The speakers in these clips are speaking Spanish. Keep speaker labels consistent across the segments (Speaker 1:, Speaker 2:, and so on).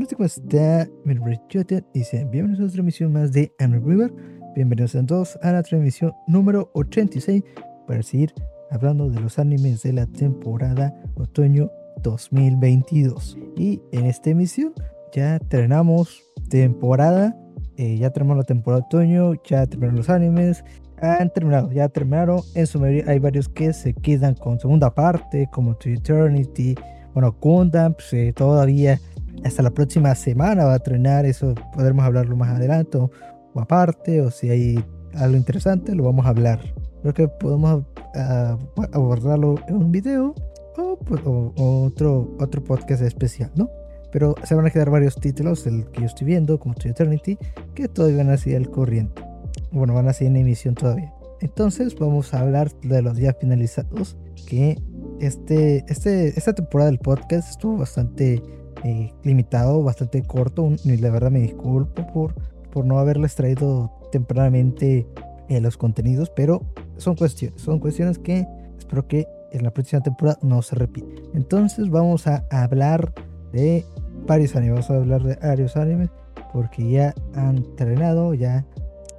Speaker 1: Bonito ¿cómo está? Mi nombre es Joten y sean bienvenidos a otra emisión más de Anime River. Bienvenidos a todos a la transmisión número 86 para seguir hablando de los animes de la temporada otoño 2022. Y en esta emisión ya terminamos temporada, eh, ya terminamos la temporada otoño, ya terminaron los animes, han terminado, ya terminaron. En su mayoría hay varios que se quedan con segunda parte, como To Eternity. Bueno, Gundam, pues, eh, todavía hasta la próxima semana va a terminar. Eso podremos hablarlo más adelante o, aparte, o si hay algo interesante, lo vamos a hablar. Creo que podemos ah, abordarlo en un video o, pues, o, otro, otro podcast especial, ¿no? Pero se van a quedar varios títulos, el que yo estoy viendo, como To Eternity, que todavía van a seguir al corriente bueno, van a seguir en emisión todavía. Entonces vamos a hablar de los días finalizados, que este, este, esta temporada del podcast estuvo bastante eh, limitado, bastante corto, y la verdad me disculpo por, por no haberles traído tempranamente eh, los contenidos, pero son cuestiones, son cuestiones que espero que en la próxima temporada no se repita. Entonces vamos a hablar de varios animes, vamos a hablar de varios animes porque ya han terminado, ya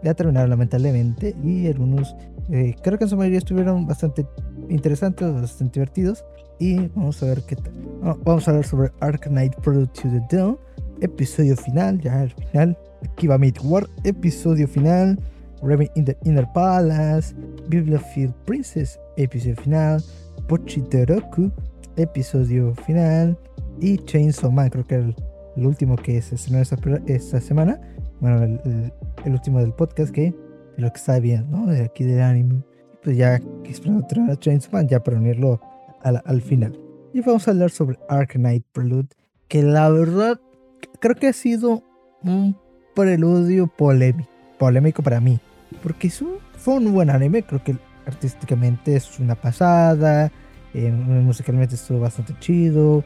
Speaker 1: ya terminaron lamentablemente y algunos eh, creo que en su mayoría estuvieron bastante interesantes, bastante divertidos y vamos a ver qué tal. vamos a hablar sobre Ark Knight Product to the Dawn, episodio final, ya el final, Kiba Meet War, episodio final, Raven in the Inner Palace, Bibliofield Princess, episodio final, Pochiteroku, episodio final y Chainsaw Man, creo que el, el último que se estrenó esta, esta semana bueno, el, último del podcast que lo que está bien, ¿no? De aquí del anime. Pues ya esperando a Chainsman ya para unirlo al, al, final. Y vamos a hablar sobre Ark Knight Prelude, que la verdad creo que ha sido un preludio polémico, polémico para mí, porque es un, fue un buen anime, creo que artísticamente es una pasada, eh, musicalmente estuvo bastante chido.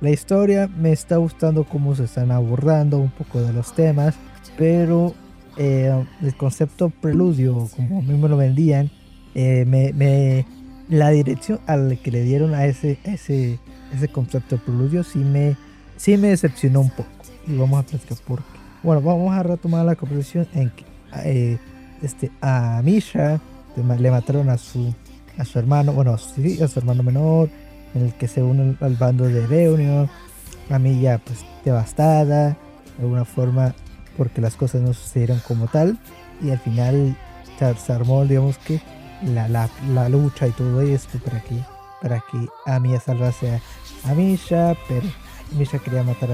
Speaker 1: La historia me está gustando cómo se están abordando un poco de los temas pero eh, el concepto preludio, como mismo lo vendían, eh, me, la dirección a la que le dieron a ese, ese, ese concepto de preludio sí me, sí me decepcionó un poco. Y vamos a platicar por qué. Bueno, vamos a retomar la conversación en que eh, este, a Misha le mataron a su, a su hermano, bueno, sí, a su hermano menor, en el que se une al bando de Reunion. A ya pues devastada, de alguna forma porque las cosas no sucedieron como tal y al final se armó digamos que la, la, la, lucha y todo esto para que para que Amiya salvase a, a Misha pero Misha quería matar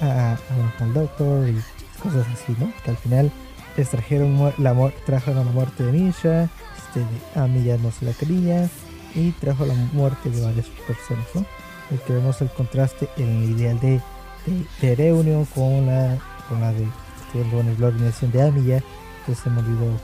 Speaker 1: a, a, al doctor y cosas así no que al final les trajeron la trajeron la muerte de Misha este, Amiya no se la quería y trajo la muerte de varias personas no y que vemos el contraste en el ideal de, de, de Reunion con la con la de con la organización de Amiya, que se me olvidó,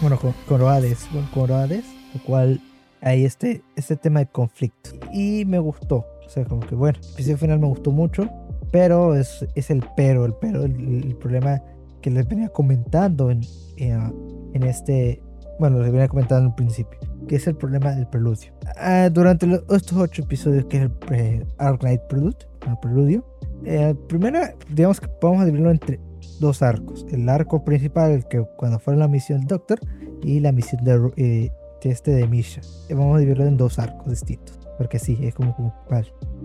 Speaker 1: bueno, con, con con lo cual hay este, este tema de conflicto. Y me gustó, o sea, como que bueno, el episodio final me gustó mucho, pero es, es el pero, el pero, el, problema que les venía comentando en, en, este, bueno, les venía comentando en un principio, que es el problema del preludio. Ah, durante estos ocho episodios que es el pre Knight Prelude, el preludio, eh, primero, digamos que podemos dividirlo entre dos arcos. El arco principal, que cuando fue la misión del Doctor, y la misión de, eh, este de Misha. Vamos a dividirlo en dos arcos distintos. Porque sí, es como, como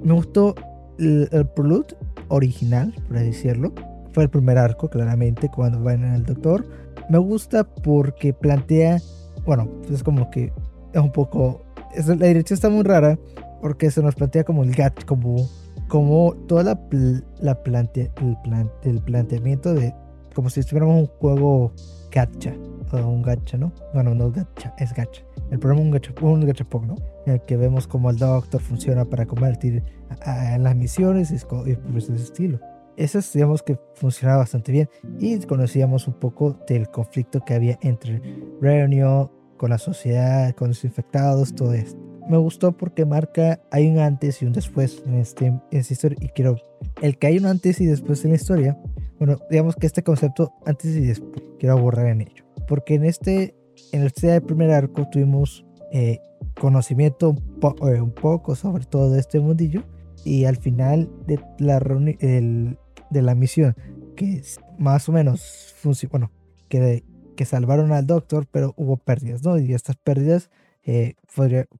Speaker 1: Me gustó el, el prelude original, por decirlo. Fue el primer arco, claramente, cuando van el Doctor. Me gusta porque plantea, bueno, es como que es un poco, la dirección está muy rara porque se nos plantea como el gat, como como toda la, la plante, el, el, planteamiento de como si estuviéramos un juego gacha o un gacha, ¿no? Bueno, no gacha, es gacha. El programa es un gacha, un gachapon, ¿no? En el que vemos cómo el Doctor funciona para convertir en las misiones y, y por ese estilo. Eso digamos que funcionaba bastante bien y conocíamos un poco del conflicto que había entre Reunion con la sociedad, con los infectados, todo esto me gustó porque marca, hay un antes y un después en, este, en esta historia. Y quiero, el que hay un antes y después en la historia, bueno, digamos que este concepto antes y después, quiero borrar en ello. Porque en este, en este primer arco tuvimos eh, conocimiento un, eh, un, poco sobre todo de este mundillo. Y al final de la, el, de la misión, que más o menos bueno, que, que salvaron al doctor, pero hubo pérdidas, ¿no? Y estas pérdidas eh,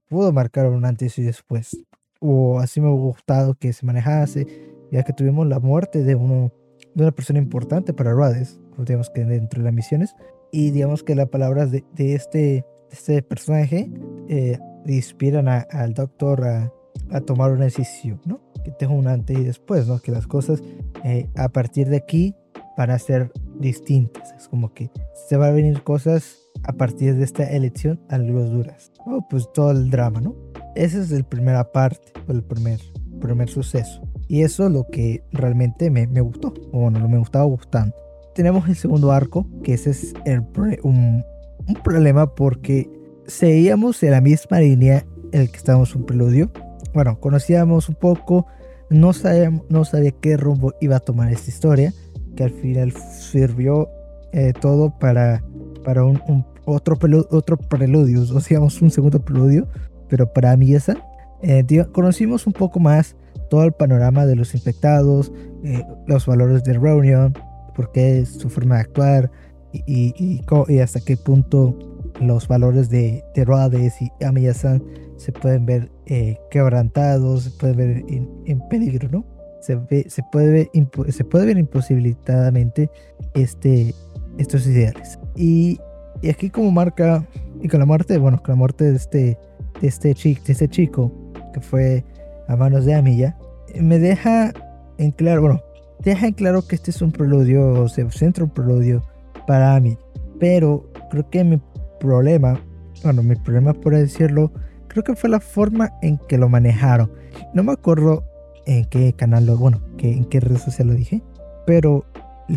Speaker 1: pudo marcar un antes y después. O así me hubiera gustado que se manejase, ya que tuvimos la muerte de, uno, de una persona importante para Rades, digamos que dentro de las misiones, y digamos que las palabras de, de este, este personaje eh, inspiran al doctor a, a, tomar una decisión, ¿no? Que tenga un antes y después, ¿no? Que las cosas eh, a partir de aquí van a ser distintas. Es como que se van a venir cosas a partir de esta elección algo duras. Oh, pues todo el drama, ¿no? Esa es la primera parte, el primer, primer suceso. Y eso es lo que realmente me, me gustó, o bueno, lo me gustaba gustando. Tenemos el segundo arco, que ese es el, un, un problema porque seguíamos en la misma línea en el que estábamos un preludio. Bueno, conocíamos un poco, no sabía, no sabía qué rumbo iba a tomar esta historia, que al final sirvió eh, todo para, para un, otro, otro preludio, o digamos un segundo preludio, pero para mí esa. Eh, conocimos un poco más todo el panorama de los infectados, eh, los valores de Reunion, por qué su forma de actuar y, y, hasta qué punto los valores de, de y Amiyasan se pueden ver eh, quebrantados, se pueden ver en, peligro, ¿no? Se, ve, se, puede ver, se puede ver imposibilitadamente este, estos ideales. Y, y, aquí como marca, y con la muerte, bueno, con la muerte de este, de este, chico, de este chico que fue a manos de Amiya, me deja en claro, bueno, deja en claro que este es un preludio, o se centra un preludio para mí. Pero creo que mi problema, bueno, mi problema por decirlo, creo que fue la forma en que lo manejaron. No me acuerdo en qué canal lo, bueno, que, en qué red social lo dije, pero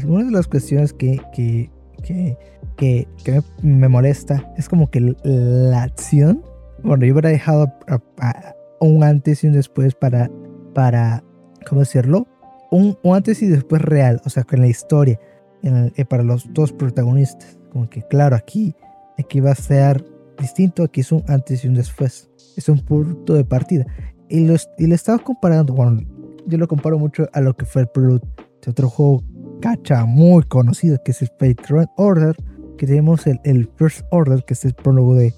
Speaker 1: una de las cuestiones que, que, que, que, me, molesta es como que la acción, bueno, yo hubiera dejado un antes y un después para, para, ¿cómo decirlo? Un, antes y después real, o sea, con la historia eh, para los dos protagonistas. Como que, claro, aquí, aquí va a ser distinto, aquí es un antes y un después. Es un punto de partida. Y, los, y estaba comparando, bueno, yo lo comparo mucho a lo que fue el prelude de otro juego cacha muy conocido que es el Run Order. Que tenemos el, el First Order, que es el prólogo de,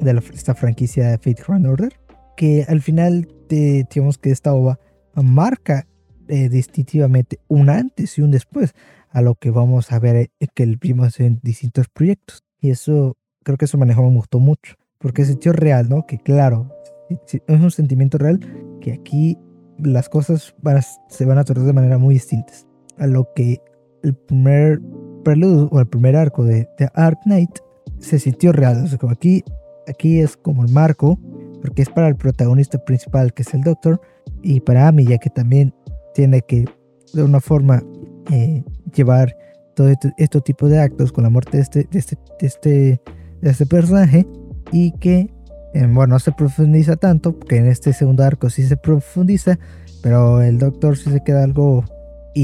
Speaker 1: de esta franquicia de Fate Run Order. Que al final, de, digamos que esta ova marca eh, distintivamente un antes y un después a lo que vamos a ver eh, que vimos en distintos proyectos. Y eso, creo que eso manejo me gustó mucho, porque es sentido real, ¿no? Que claro, es un sentimiento real que aquí las cosas van se van a tratar de manera muy distintas a lo que el primer preludio o el primer arco de, de Ark Knight se sintió real. Como aquí, aquí es como el marco, porque es para el protagonista principal, que es el Doctor, y para Amy, ya que también tiene que de una forma eh, llevar todo este, este, tipo de actos con la muerte de este, de este, de este, de este personaje y que, eh, bueno, no se profundiza tanto, porque en este segundo arco sí se profundiza, pero el doctor sí se queda algo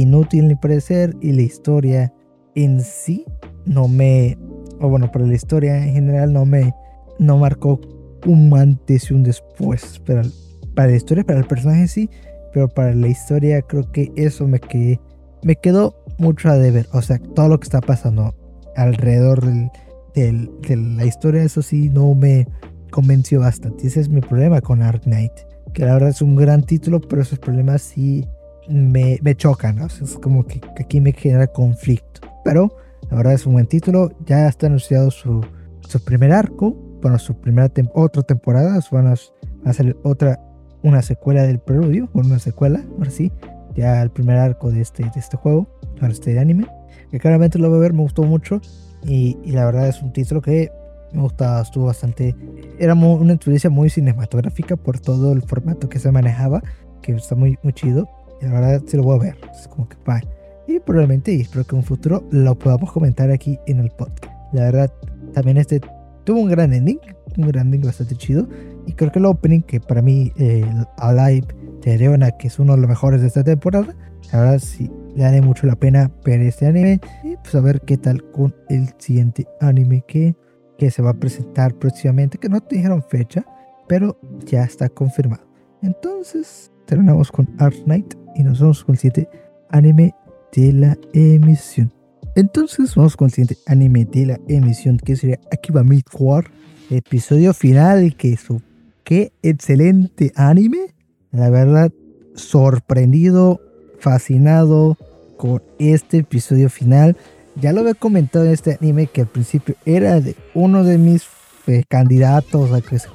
Speaker 1: inútil ni parecer y la historia en sí no me, o bueno, para la historia en general no me, no marcó un antes y un después, pero para la historia, para el personaje sí, pero para la historia creo que eso me quedó mucho a deber. O sea, todo lo que está pasando alrededor de la historia, eso sí, no me convenció bastante. Ese es mi problema con Ark Knight. Que la verdad es un gran título, pero esos problemas sí me, me chocan. es como que, aquí me genera conflicto. Pero la verdad es un buen título. Ya está anunciado su, su primer arco. Bueno, su primera otra temporada. Van a, hacer otra una secuela del preludio, o una secuela, ahora sí, ya el primer arco de este, de este juego, de este anime, que claramente lo voy a ver, me gustó mucho y, y la verdad es un título que me gustaba, estuvo bastante, era una experiencia muy cinematográfica por todo el formato que se manejaba, que está muy, muy chido, y la verdad sí lo voy a ver, es como que va. Y probablemente, y espero que en un futuro lo podamos comentar aquí en el podcast. La verdad, también este tuvo un gran ending, un gran ending bastante chido. Y creo que el opening, que para mí, eh, Alive de Leona, que es uno de los mejores de esta temporada, la verdad sí le vale mucho la pena ver este anime. Y pues a ver qué tal con el siguiente anime que, que se va a presentar próximamente, que no te dijeron fecha, pero ya está confirmado. Entonces, terminamos con Art Knight y nos vamos con el siguiente anime de la emisión. Entonces vamos con el siguiente anime de la emisión que sería Akiba Meet War, episodio final que su qué excelente anime. La verdad, sorprendido, fascinado con este episodio final. Ya lo había comentado en este anime que al principio era de uno de mis eh, candidatos a que se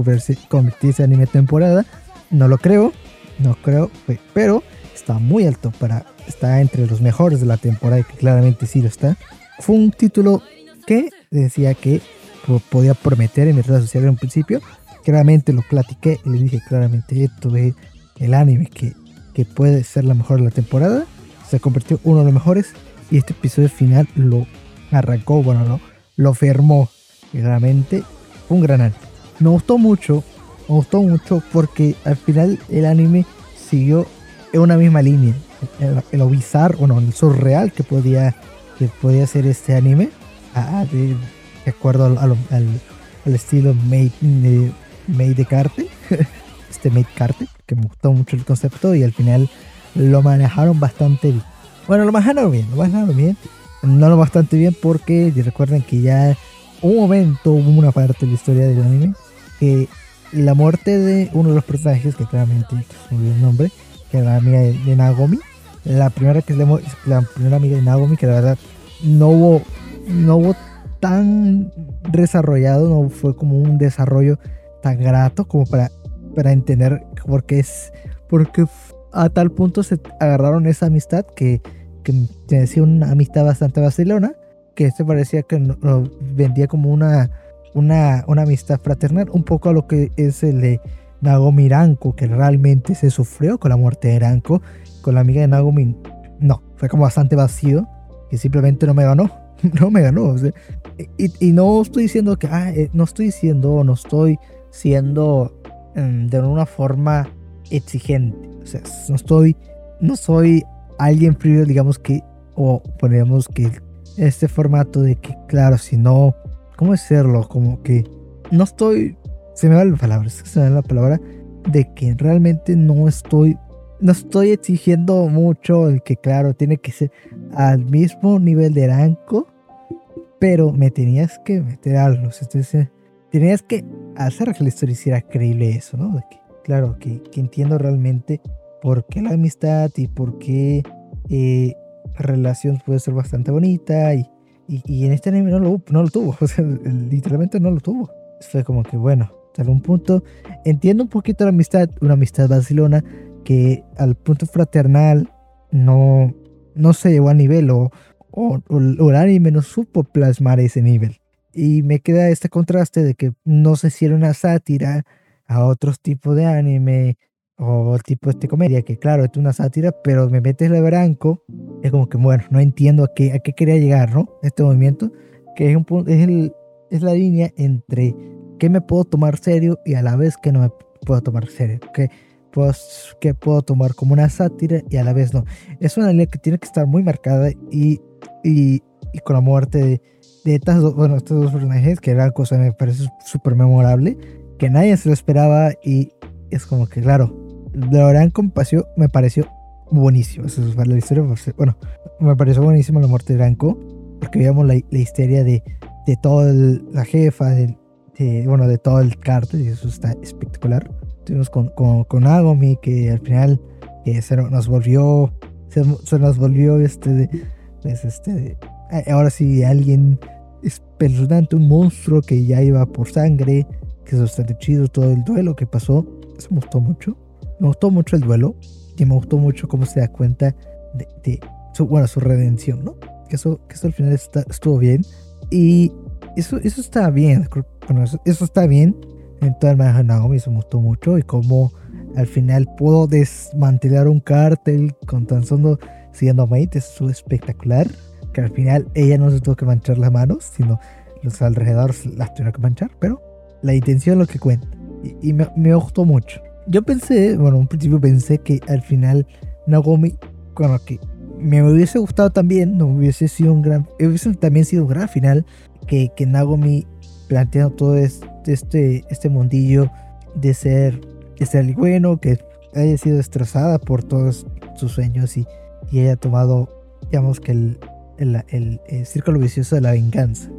Speaker 1: convirtiese en anime temporada. No lo creo, no creo, pero está muy alto para está entre los mejores de la temporada, que claramente sí lo está. Fue un título que decía que podía prometer en mi red social en principio. Claramente lo platiqué y le dije claramente esto de el anime que, que puede ser la mejor de la temporada. Se convirtió uno de los mejores y este episodio final lo arrancó, bueno, lo, lo firmó. claramente fue un gran anime. Me gustó mucho, me gustó mucho porque al final el anime siguió en una misma línea lo bizarro, bueno, el surreal que podía, que podía ser este anime, ah, de, acuerdo al, al, estilo Made, de, made de Carte, este Made Carte, que me gustó mucho el concepto y al final lo manejaron bastante bien. Bueno, lo manejaron bien, lo manejaron bien, no lo bastante bien porque recuerden que ya un momento, hubo una parte de la historia del anime que la muerte de uno de los personajes, que claramente me el nombre, que era la amiga de Nagomi, la primera que leemos, la primera amiga de Nagomi, que la verdad no hubo, no hubo tan desarrollado, no fue como un desarrollo tan grato como para, para entender por qué es, porque a tal punto se agarraron esa amistad que, que decía una amistad bastante vacilona, que se parecía que lo vendía como una, una, una amistad fraternal, un poco a lo que es el de Nagomi Ranko, que realmente se sufrió con la muerte de Ranko con la amiga de Nagomi, no, fue como bastante vacío, que simplemente no me ganó, no me ganó. y, no estoy diciendo que, ah, eh, no estoy diciendo, no estoy siendo em, de una forma exigente, o sea, no estoy, no soy alguien frío, digamos que, o ponemos que este formato de que, claro, si no, ¿cómo decirlo? Como que no estoy, se me va la palabra, se me va la palabra de que realmente no estoy no estoy exigiendo mucho el que, claro, tiene que ser al mismo nivel de Aranco, pero me tenías que meter algo. Entonces, tenías que hacer que la historia hiciera creíble eso, ¿no? De que, claro, que, entiendo realmente por qué la amistad y por qué eh, la relación puede ser bastante bonita y, y, en este anime no lo, no lo tuvo, literalmente no lo tuvo. Fue como que, bueno, hasta algún punto entiendo un poquito la amistad, una amistad barcelona que al punto fraternal no, no se llegó a nivel o, o, el anime no supo plasmar ese nivel. Y me queda este contraste de que no se hiciera una sátira a otros tipos de anime o tipo de comedia, que claro, es una sátira, pero me metes el branco, es como que, bueno, no entiendo a qué, a qué quería llegar, ¿no? Este movimiento, que es, un, es, el, es la línea entre qué me puedo tomar serio y a la vez que no me puedo tomar serio, ¿ok? pues, que puedo tomar como una sátira y a la vez no. Es una línea que tiene que estar muy marcada y, y, y con la muerte de, de estas dos, bueno, estos dos personajes, que era cosa me parece súper memorable, que nadie se lo esperaba y es como que, claro, de verdad compasión me pareció buenísimo. Eso es la historia, bueno, me pareció buenísimo la muerte de Branco, porque veíamos la, la histeria de, de toda la jefa, de, de, bueno, de todo el cartel y eso está espectacular. Estuvimos con, con, con Agomi, que al final eh, se nos volvió, se, nos volvió este, pues este, eh, ahora sí alguien espeluznante, un monstruo que ya iba por sangre, que es bastante chido todo el duelo que pasó, eso me gustó mucho, me gustó mucho el duelo y me gustó mucho cómo se da cuenta de, su, bueno, su redención, ¿no? Que eso, que eso al final estuvo bien. Y eso, eso está bien, bueno, eso está bien entonces el Naomi me gustó mucho y cómo al final pudo desmantelar un cártel con tan solo siendo Mate, es espectacular. Que al final ella no se tuvo que manchar las manos, sino los alrededores las tuvieron que manchar, pero la intención es lo que cuenta. Y, me, me, gustó mucho. Yo pensé, bueno, un principio pensé que al final Naomi, bueno, que me hubiese gustado también, no hubiese sido un gran, hubiese también sido un gran final, que, que Nagomi planteando todo este, este mundillo de ser, ser bueno, que haya sido destrozada por todos sus sueños y, y haya tomado digamos que el, el, círculo vicioso de la venganza,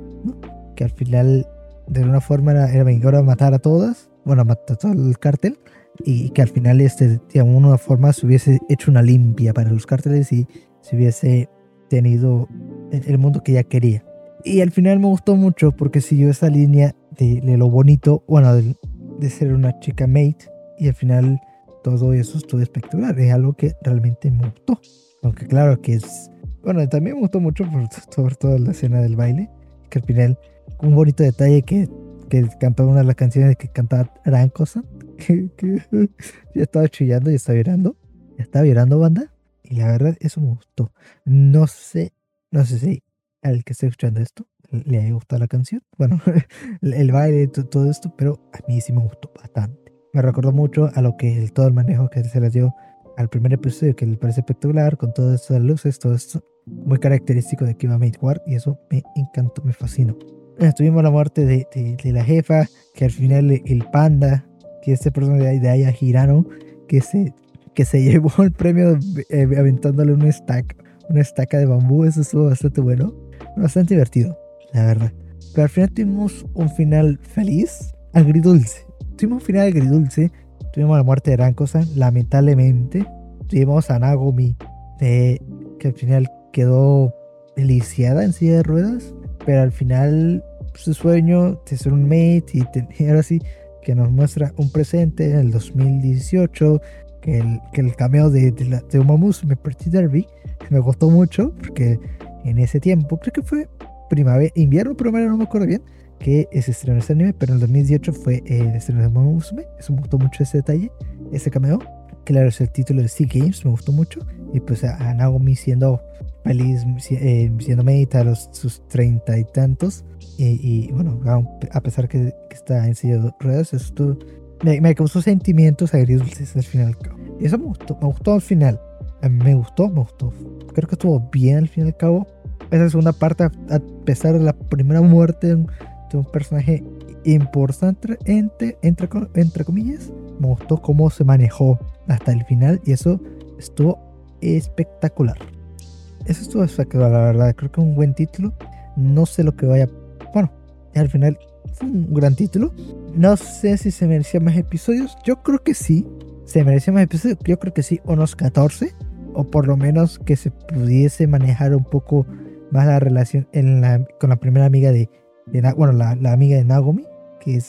Speaker 1: que al final de alguna forma era, era matar a todas, bueno, matar a todo el cártel, y que al final este, de alguna forma se hubiese hecho una limpia para los cárteles y se hubiese tenido el mundo que ella quería. Y al final me gustó mucho porque siguió esa línea de, lo bonito, bueno, de, de, ser una chica mate. Y al final todo eso estuvo espectacular. Es algo que realmente me gustó. Aunque claro que es... Bueno, también me gustó mucho por, sobre todo la escena del baile. Que al final, un bonito detalle que, que cantaba una de las canciones que cantaba Rancosa. Que, que ya estaba chillando y estaba llorando. Ya estaba llorando, banda. Y la verdad, eso me gustó. No sé, no sé si al que esté escuchando esto le haya gustado la canción. Bueno, el baile, todo esto, pero a mí sí me gustó bastante. Me recordó mucho a lo que el, todo el manejo que se le dio al primer episodio, que le parece espectacular, con todas estas luces, todo esto muy característico de Kiva Made War, y eso me encantó, me fascinó. Tuvimos la muerte de, de, la jefa, que al final el panda, que este personaje de Aya Hirano, que se, que se llevó el premio eh, aventándole un stack, una estaca de bambú, eso estuvo bastante bueno bastante divertido, la verdad. Pero al final tuvimos un final feliz, agridulce. Tuvimos un final agridulce. Tuvimos la muerte de Rankosan, lamentablemente. Tuvimos a Nagomi, que al final quedó deliciada en silla de ruedas. Pero al final su sueño de ser un mate y ahora sí que nos muestra un presente en el 2018 que el, que el cameo de, de, la, de me Pretty Derby me gustó mucho porque en ese tiempo, creo que fue primavera, invierno, primavera, no me acuerdo bien, que se estrenó ese anime, pero en el 2018 fue el estreno de Musume. Eso me gustó mucho ese detalle, ese cameo. Claro, es el título de Sea Games, me gustó mucho. Y pues a, Naomi siendo feliz, eh, siendo medita a los, sus treinta y tantos. Y, bueno, a pesar que, que está en silla de ruedas, eso me, me, causó sentimientos agridulces al final. Y eso me gustó, me gustó al final. Me gustó, me gustó. Creo que estuvo bien al fin y al cabo. Esa segunda parte, a pesar de la primera muerte de un, personaje importante, entre, entre, entre comillas, me gustó cómo se manejó hasta el final y eso estuvo espectacular. Eso estuvo espectacular, la verdad. Creo que un buen título. No sé lo que vaya. Bueno, al final fue un gran título. No sé si se merecía más episodios. Yo creo que sí. Se merecía más episodios. Yo creo que sí. Unos 14 o por lo menos que se pudiese manejar un poco más la relación en la, con la primera amiga de, bueno, la, la, amiga de Nagomi, que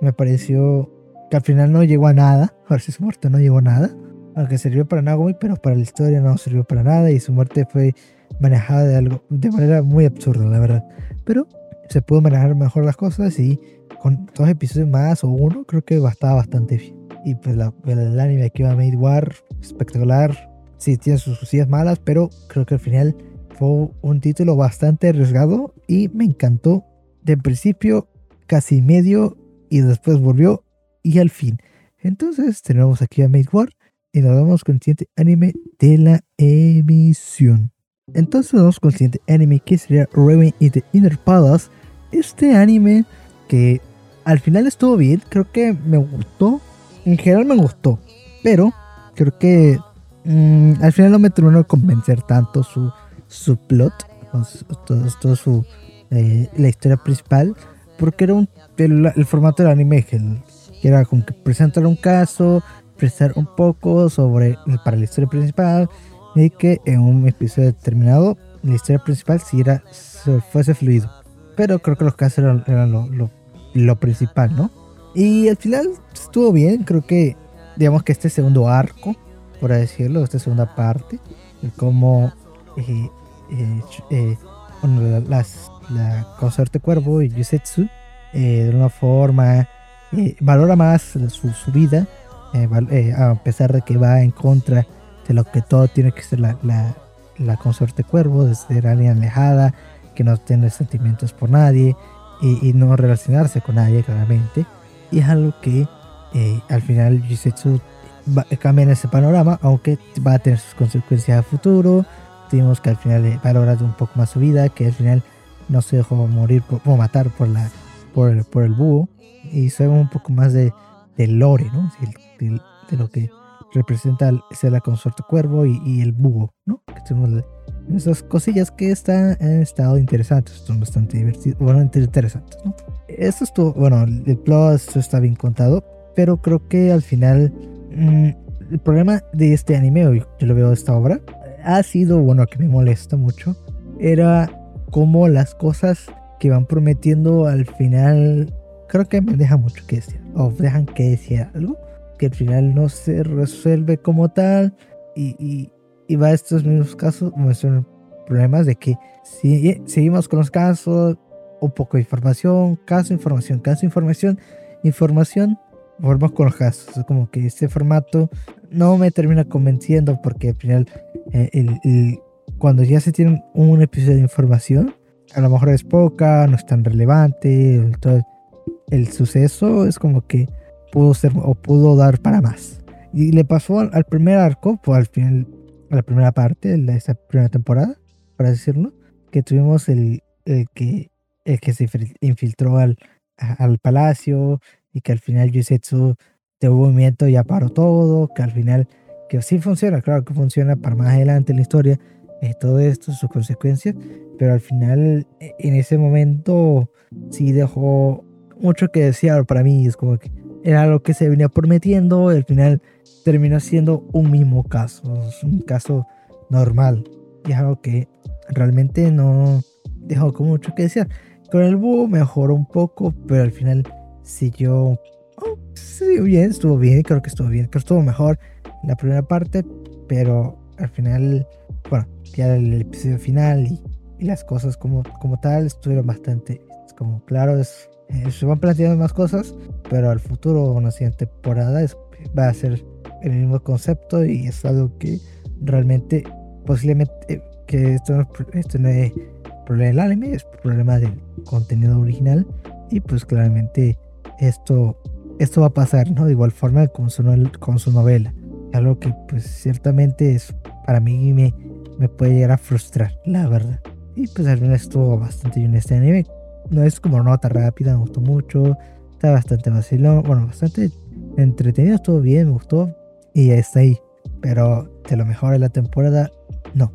Speaker 1: me pareció que al final no llegó a nada, a ver si su muerte no llegó a nada, aunque sirvió para Nagomi, pero para la historia no sirvió para nada y su muerte fue manejada de, algo, de manera muy absurda, la verdad. Pero se pudo manejar mejor las cosas y con dos episodios más o uno, creo que bastaba bastante bien. Y pues la, el anime aquí va a Made War, espectacular, sí tiene sus cosillas malas, pero creo que al final fue un título bastante arriesgado y me encantó de principio, casi medio y después volvió y al fin. Entonces tenemos aquí a Made War y nos vamos con el siguiente anime de la emisión. Entonces vamos con el siguiente anime que sería Raven y the Inner Palace. Este anime que al final estuvo bien, creo que me gustó. En general me gustó, pero creo que Mm, al final no me terminó convencer tanto su, su plot, todo, su, eh, la historia principal, porque era un, el, formato del anime que, era como que presentar un caso, presentar un poco sobre para la historia principal y que en un episodio determinado la historia principal si era fuese fluido. Pero creo que los casos eran, eran lo, lo, lo, principal, ¿no? Y al final estuvo bien, creo que digamos que este segundo arco por decirlo, esta segunda parte, de cómo eh, eh, eh las, la consorte cuervo y Yusetsu eh, de una forma valora más su, su vida, a pesar de que va en contra de lo que todo tiene que ser la, la, la consorte cuervo, de ser alguien alejada, que no tiene sentimientos por nadie y, y no relacionarse con nadie claramente. Y es algo que al final Yusetsu cambian ese panorama, aunque va a tener sus consecuencias a futuro. Tuvimos que al final valorar un poco más su vida, que al final no se dejó morir o matar por, la, por, el, por el búho. Y sabemos un poco más de, del lore, ¿no? De, de, lo que representa ser la consorte cuervo y, y, el búho, ¿no? Que tuvimos esas cosillas que están, han estado interesantes, son bastante divertidos, bueno, interesantes, ¿no? Esto estuvo, bueno, el plot está bien contado, pero creo que al final mm, el problema de este anime, yo lo veo de esta obra, ha sido, bueno, que me molesta mucho, era como las cosas que van prometiendo al final, creo que me deja mucho que decir, o dejan que decir algo, que al final no se resuelve como tal, y, y, va a estos mismos casos, son problemas de que si seguimos con los casos, un poco de información, caso, información, caso, información, información, volvemos con los casos. Es como que este formato no me termina convenciendo porque al final, eh, el, cuando ya se tiene un episodio de información, a lo mejor es poca, no es tan relevante, el, el suceso es como que pudo ser o pudo dar para más. Y le pasó al, primer arco, pues al final, a la primera parte de esa primera temporada, para decirlo, que tuvimos el, el que, el que se infiltró al, al palacio y que al final Yusetsu de movimiento ya paró todo, que al final, que sí funciona, claro que funciona para más adelante en la historia, eh, todo esto, sus consecuencias, pero al final, e, en ese momento, sí dejó mucho que desear para mí, es como que era lo que se venía prometiendo, al final terminó siendo un mismo caso, un caso normal, y es algo que realmente no dejó con mucho que desear. Con el búho mejoró un poco, pero al final siguió oh, sí, bien, estuvo bien, creo que estuvo bien, creo que estuvo mejor la primera parte, pero al final, bueno, ya el episodio final y, las cosas como, como tal estuvieron bastante, es como claro, es, eh, se van planteando más cosas, pero al futuro, una siguiente temporada es, va a ser el mismo concepto y es algo que realmente posiblemente eh, que esto, esto no es problema del anime, es problema del contenido original y pues claramente esto, esto va a pasar, ¿no? De igual forma con su, con su novela. Algo que pues ciertamente es, para mí me, me puede llegar a frustrar, la verdad. Y pues al final estuvo bastante bien este anime. No es como nota rápida, me gustó mucho. Está bastante vacilón, bueno, bastante entretenido, estuvo bien, me gustó. Y ya está ahí. Pero de lo mejor de la temporada, no.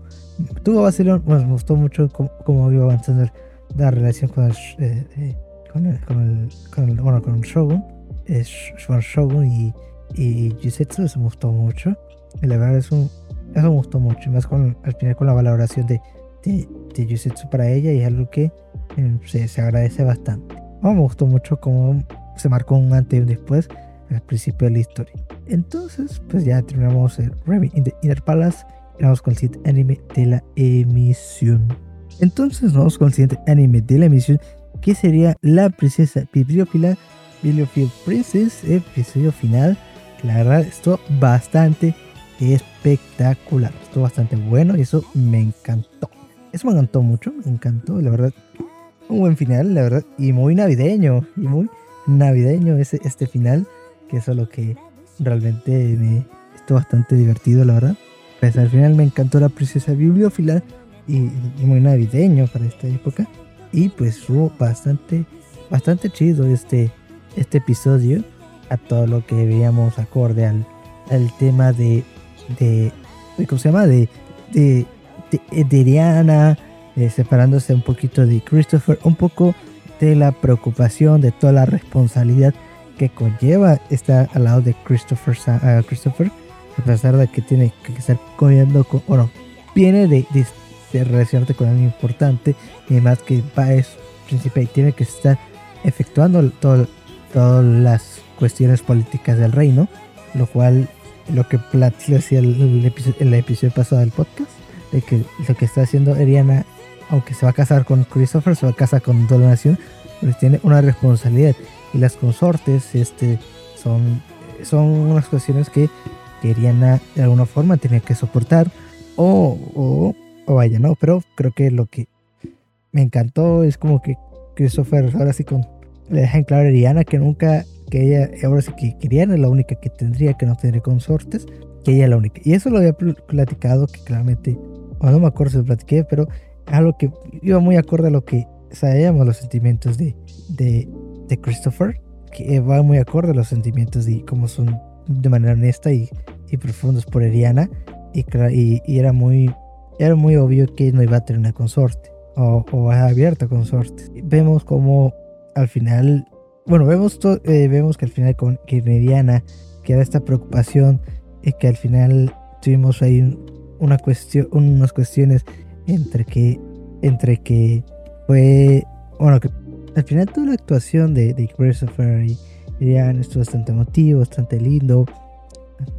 Speaker 1: Tuvo vacilón, bueno, me gustó mucho cómo, iba avanzando la relación con el, eh, eh, con el, con el, bueno, con Shogun, es Shogun y, y Jisetsu, eso me gustó mucho. Y la verdad es un, eso me gustó mucho, más con, al final con la valoración de, de, de para ella y es algo que eh, se, se, agradece bastante. me gustó mucho cómo se marcó un antes y un después al principio de la historia. Entonces, pues ya terminamos el Raven in the Inner Palace y vamos con el siguiente anime de la emisión. Entonces, vamos con el siguiente anime de la emisión que sería la princesa bibliófila, Bibliophile Princess, episodio final. La verdad, estuvo bastante espectacular, estuvo bastante bueno y eso me encantó. Eso me encantó mucho, me encantó, la verdad. Un buen final, la verdad, y muy navideño, y muy navideño ese, este final, que eso es lo que realmente me estuvo bastante divertido, la verdad. Pues al final me encantó la princesa bibliófila y, y muy navideño para esta época. Y pues fue bastante, bastante chido este, este episodio a todo lo que veíamos acorde al, tema de, de, ¿cómo se llama? De, de, de, Diana, eh, separándose un poquito de Christopher, un poco de la preocupación, de toda la responsabilidad que conlleva estar al lado de Christopher, Christopher a pesar de que tiene que estar cogiendo con, bueno, viene de, de, de relacionarte con alguien importante y además que va es príncipe y tiene que estar efectuando todo, todas las cuestiones políticas del reino, lo cual lo que platicé decía el, el, episodio pasado del podcast, de que lo que está haciendo Eriana, aunque se va a casar con Christopher, se va a casar con toda la nación, pero tiene una responsabilidad. Y las consortes este, son, son unas cuestiones que, que Eriana de alguna forma tenía que soportar o, o o vaya, ¿no? Pero creo que lo que me encantó es como que Christopher ahora sí con, le deja en claro a Ariana que nunca, que ella ahora sí que quería, era la única que tendría, que no tendría consortes, que ella es la única. Y eso lo había platicado, que claramente, o no me acuerdo si lo platiqué, pero algo que iba muy acorde a lo que sabíamos los sentimientos de, de, de Christopher, que va muy acorde a los sentimientos de cómo son de manera honesta y, y profundos por Ariana, y, y, y era muy era muy obvio que no iba a tener una consorte o, o abierta consorte. Vemos como al final, bueno, vemos, eh, vemos que al final con que Meriana, que era esta preocupación, y que al final tuvimos ahí una cuestión, unas cuestiones entre que, entre que fue, bueno, que al final toda la actuación de, de Christopher y Meriana estuvo bastante emotivo, bastante lindo,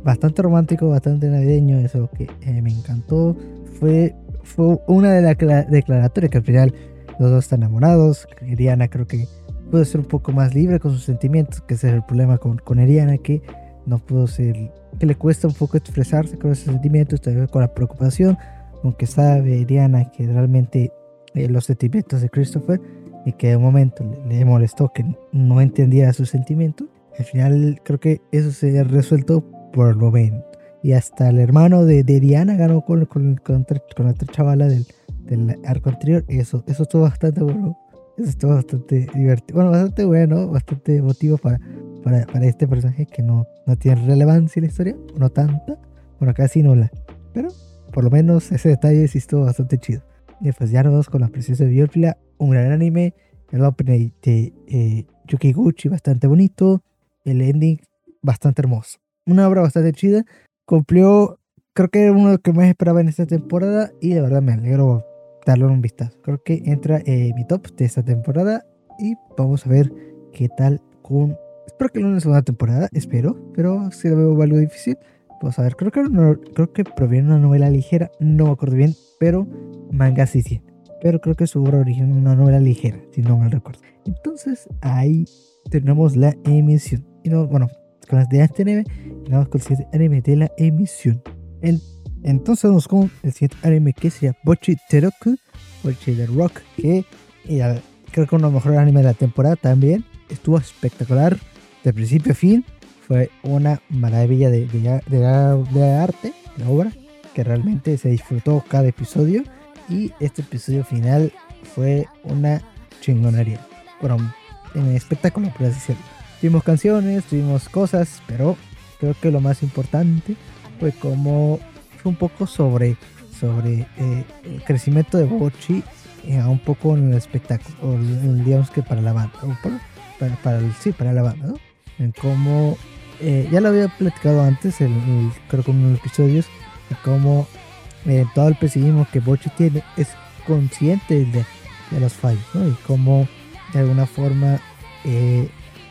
Speaker 1: bastante romántico, bastante navideño, eso que eh, me encantó. Fue, fue una de las declaratorias que al final los dos están enamorados. Eriana creo que pudo ser un poco más libre con sus sentimientos, que ese es el problema con, con Eriana, que no pudo ser, que le cuesta un poco expresarse con esos sentimientos, todavía con la preocupación, aunque sabe Eriana que realmente eh, los sentimientos de Christopher y que de un momento le, le molestó que no entendía sus sentimientos. Al final creo que eso se ha resuelto por el momento. Y hasta el hermano de, de Diana ganó con, con, con, con, la otra chavala del, del arco anterior. Eso, eso estuvo bastante bueno. Eso estuvo bastante divertido. Bueno, bastante bueno, bastante emotivo para, para, para este personaje que no, no tiene relevancia en la historia. No tanta. Bueno, casi nula. Pero por lo menos ese detalle sí estuvo bastante chido. Y pues ya nos vamos con la preciosa de. Un gran anime. El opening de eh, Yukiguchi bastante bonito. El ending bastante hermoso una obra bastante chida. Cumplió, creo que era uno de los que más esperaba en esta temporada y de verdad me alegro darle un vistazo. Creo que entra en mi top de esta temporada y vamos a ver qué tal con... Espero que no una temporada, espero, pero si lo veo algo difícil. Vamos a ver, creo que, creo que proviene de una novela ligera, no me acuerdo bien, pero manga sí tiene. Pero creo que su obra original es una novela ligera, si no me recuerdo. Entonces ahí tenemos la emisión. Y no, bueno, con las de este anime y vamos con el siguiente anime de la emisión. entonces vamos con el siguiente anime que sería Bochi Teroku, Bochi de Rock, que creo que uno de los mejores animes de la temporada también. Estuvo espectacular de principio a fin. Fue una maravilla de, de, de, arte, de obra, que realmente se disfrutó cada episodio. Y este episodio final fue una chingonería. Bueno, en espectáculo, por así decirlo. Tuvimos canciones, tuvimos cosas, pero creo que lo más importante fue como fue un poco sobre, sobre eh, el crecimiento de Bochi eh, un poco en el espectáculo, digamos que para la banda, para, para, el, sí, para la banda, ¿no? Eh, ya lo había platicado antes, el, creo que en unos episodios, de cómo todo el pesimismo que Bochi tiene es consciente de, de los fallos. Y cómo de alguna forma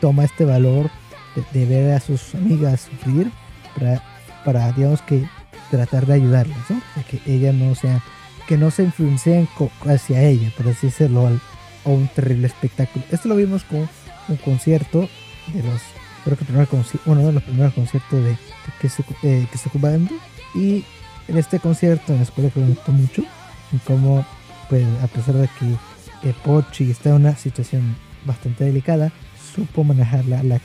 Speaker 1: toma este valor de, ver a sus amigas sufrir para, para, digamos que, tratar de ayudarlas, ¿no? que ella no sea, que no se influencien hacia ella, por así decirlo, o un terrible espectáculo. Esto lo vimos con un concierto de los, creo que primer uno de los primeros conciertos de, que se, eh, ocupando y en este concierto en la escuela que me gustó mucho, y como pues a pesar de que Pochi está en una situación bastante delicada, supo manejar la, la,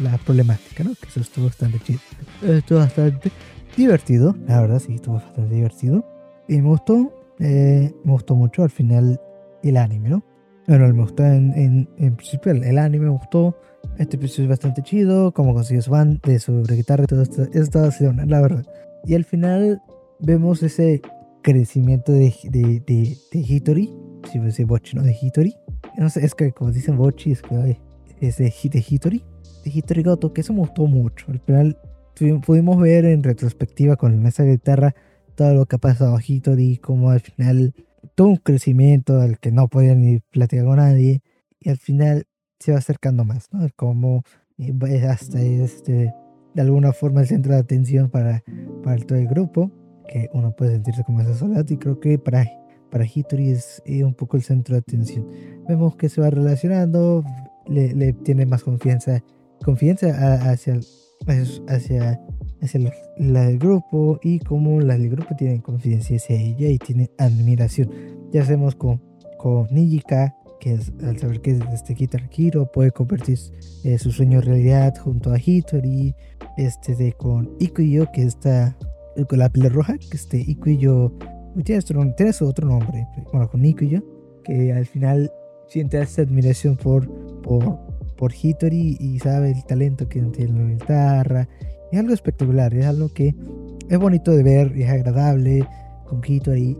Speaker 1: la, problemática, ¿no? Que eso estuvo bastante chido. Estuvo bastante divertido, la verdad, sí, estuvo bastante divertido. Y me gustó, eh, me gustó mucho al final el anime, ¿no? Bueno, me gustó en, en, principio el, anime, me gustó. Este episodio es bastante chido, como consiguió su band, de su guitarra y todo esto. Eso estaba haciendo, la verdad. Y al final vemos ese crecimiento de, de, de, de Hitori. Si fuese Bochi, ¿no? De Hitori. No sé, es que como dicen Bochi, es que es de, Hitori, de Hitori Goto, que eso me gustó mucho. Al final pudimos ver en retrospectiva con esa guitarra todo lo que ha pasado a Hitori, como al final todo un crecimiento al que no podía ni platicar con nadie, y al final se va acercando más, ¿no? Como eh, hasta este, de alguna forma el centro de atención para, para todo el grupo, que uno puede sentirse como esa soledad, y creo que para, para Hitori es un poco el centro de atención. Vemos que se va relacionando, le, tiene más confianza, confianza hacia, hacia, hacia la del grupo y como la del grupo tiene confianza hacia ella y tiene admiración. Ya hacemos con, con Nijika, que es, al saber que es este Guitar Hero puede convertir eh, su sueño realidad junto a Hitori, este de con Ikuyo, que está con la piel roja, que este Ikuyo tiene, tiene su otro nombre, bueno, con Ikuyo, que al final siente esa admiración por, por, por Hitori y sabe el talento que tiene la guitarra. Es algo espectacular, es algo que es bonito de ver, es agradable. con Hitori.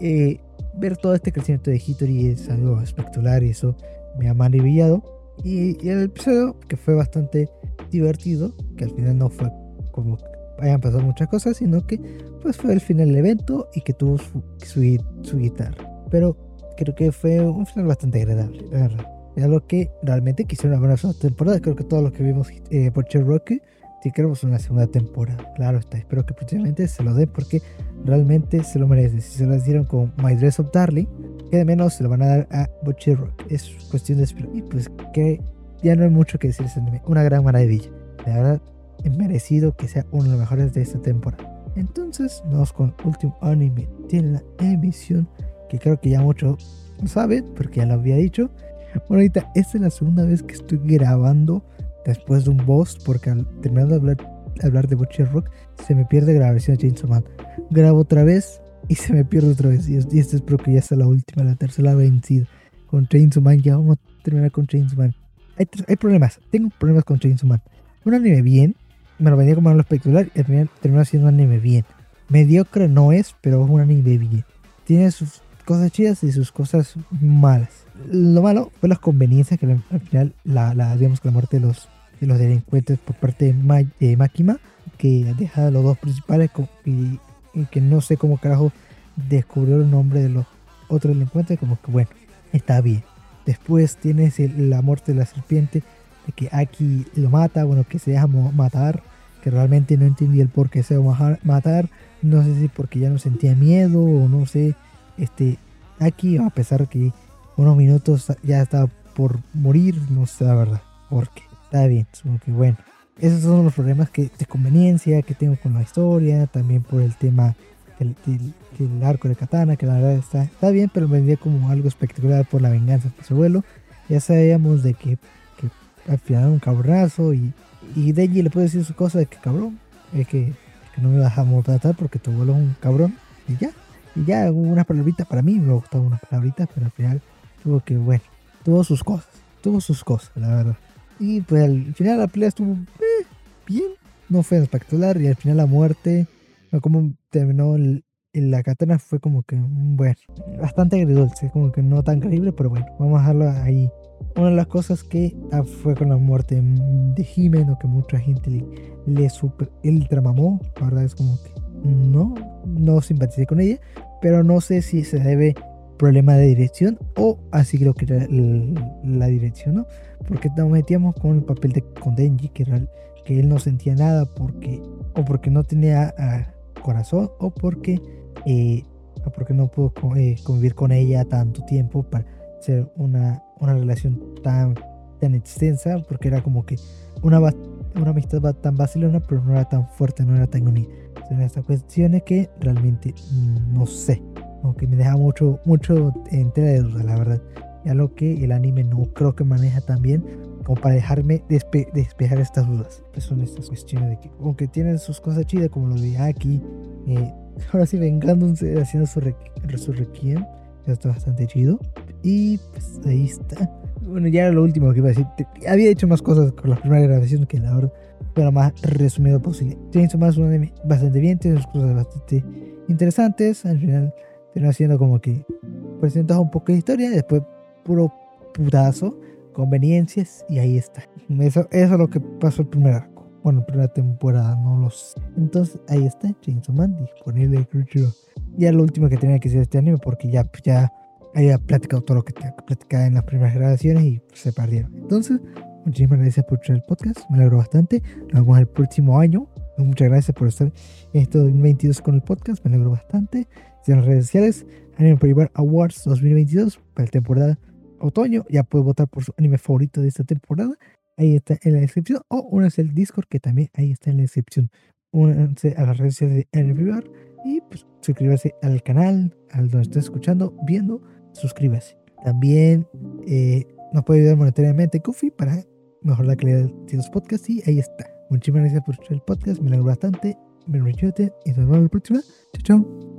Speaker 1: Eh, ver todo este crecimiento de Hitori es algo espectacular y eso me ha maravillado. Y, y, el episodio, que fue bastante divertido, que al final no fue como hayan pasado muchas cosas, sino que pues fue el final del evento y que tuvo su, su, su guitarra. Pero creo que fue un final bastante agradable, la verdad. Era lo que realmente quisieron una buena temporada. Creo que todo lo que vimos eh, por Cherokee si queremos una segunda temporada. Claro está, espero que próximamente se lo den porque realmente se lo merece. Si se lo dieron con My Dress of Darling, que de menos se lo van a dar a Butcher Rock. Es cuestión de esperar. Y pues que ya no hay mucho que decir. Una gran maravilla. La verdad, es merecido que sea uno de los mejores de esta temporada. Entonces, vamos con último anime de la emisión, que creo que ya muchos saben, porque ya lo había dicho. Bueno, ahorita esta es la segunda vez que estoy grabando después de un boss, porque al terminar de hablar, hablar de Butcher Rock, se me pierde la versión de Chainsaw Man. Grabo otra vez y se me pierde otra vez. Y, y esta es que ya está la última, la tercera vencida. Con Chainsaw Man, ya vamos a terminar con Chainsaw Man. Hay, hay problemas, tengo problemas con Chainsaw Man. Un anime bien, me lo venía como algo espectacular y al final terminó siendo un anime bien. Mediocre no es, pero es un anime bien. Tiene sus cosas chidas y sus cosas malas. Lo malo fue las conveniencias que al final, la, la, digamos que la muerte de los, de los delincuentes por parte de, Makima, que deja a los dos principales y, que no sé cómo carajo descubrió el nombre de los otros delincuentes, como que bueno, está bien. Después tienes la muerte de la serpiente, de que Aki lo mata, bueno, que se deja matar, que realmente no entendí el por qué se va a matar, no sé si porque ya no sentía miedo o no sé, este, Aki, a pesar que unos minutos ya estaba por morir, no sé la verdad, porque está bien, como que bueno. Esos son los problemas que, de conveniencia que tengo con la historia, también por el tema del, arco de Katana, que la verdad está, bien, pero me vendía como algo espectacular por la venganza de su abuelo. Ya sabíamos de que, al final un cabronazo y, y Denji le puede decir su cosa de que cabrón, es que, no me dejamos tratar porque tu abuelo es un cabrón y ya. Y ya, unas palabritas para mí, me gustaban unas palabritas, pero al final tuvo que, bueno, tuvo sus cosas, tuvo sus cosas, la verdad. Y pues al final la pelea estuvo eh, bien, no fue espectacular y al final la muerte, como terminó el, la katana fue como que, bueno, bastante agridulce, como que no tan creíble, pero bueno, vamos a dejarlo ahí. Una de las cosas que ah, fue con la muerte de Jimeno, que mucha gente le, le super, él tramamó, la verdad es como que no, no simpaticé con ella, pero no sé si se debe problema de dirección o así creo que era la, dirección, ¿no? Porque nos metíamos con el papel de con Denji, que, era, que él no sentía nada porque o porque no tenía ah, corazón o porque, eh, porque no pudo eh, convivir con ella tanto tiempo para ser una, una relación tan, tan extensa, porque era como que una, una amistad tan vacilona, pero no era tan fuerte, no era tan unida. Son estas cuestiones que realmente no sé aunque me deja mucho, mucho entera de duda, la verdad. Ya lo que el anime no creo que maneja tan bien como para dejarme despejar estas dudas. Pues son estas cuestiones de que, aunque tienen sus cosas chidas, como lo de aquí, eh, ahora sí vengándose, haciendo su, resurrección, ya está bastante chido. Y pues ahí está. Bueno, ya era lo último que iba a decir. Había hecho más cosas con la primera grabación que la verdad, pero más resumido posible. Tiene más un anime bastante bien, tiene sus cosas bastante interesantes. Al final Terminó haciendo como que presentas un poco de historia, después puro putazo, conveniencias y ahí está. Eso, eso es lo que pasó el primer arco. Bueno, primera temporada, no lo sé. Entonces ahí está, Chainsaw Man disponible en Crunchyroll. Ya lo último que tenía que decir este anime porque ya, ya había platicado todo lo que tenía que platicar en las primeras grabaciones y se perdieron. Entonces, muchísimas gracias por escuchar el podcast, me alegro bastante. Nos vemos el próximo año. Muchas gracias por estar en este 2022 con el podcast, me alegro bastante en las redes sociales, Anime Privar Awards 2022 para la temporada otoño. Ya puedes votar por su anime favorito de esta temporada. Ahí está en la descripción. O únanse al Discord, que también ahí está en la descripción. Únanse a las redes sociales de Anime Privar y pues suscríbase al canal, al donde estés escuchando, viendo, suscríbase. También eh, nos puede ayudar monetariamente Kofi para mejorar la calidad de los podcasts y ahí está. Muchísimas gracias por escuchar el podcast, me alegro bastante, me y nos vemos la próxima. Chao, chao.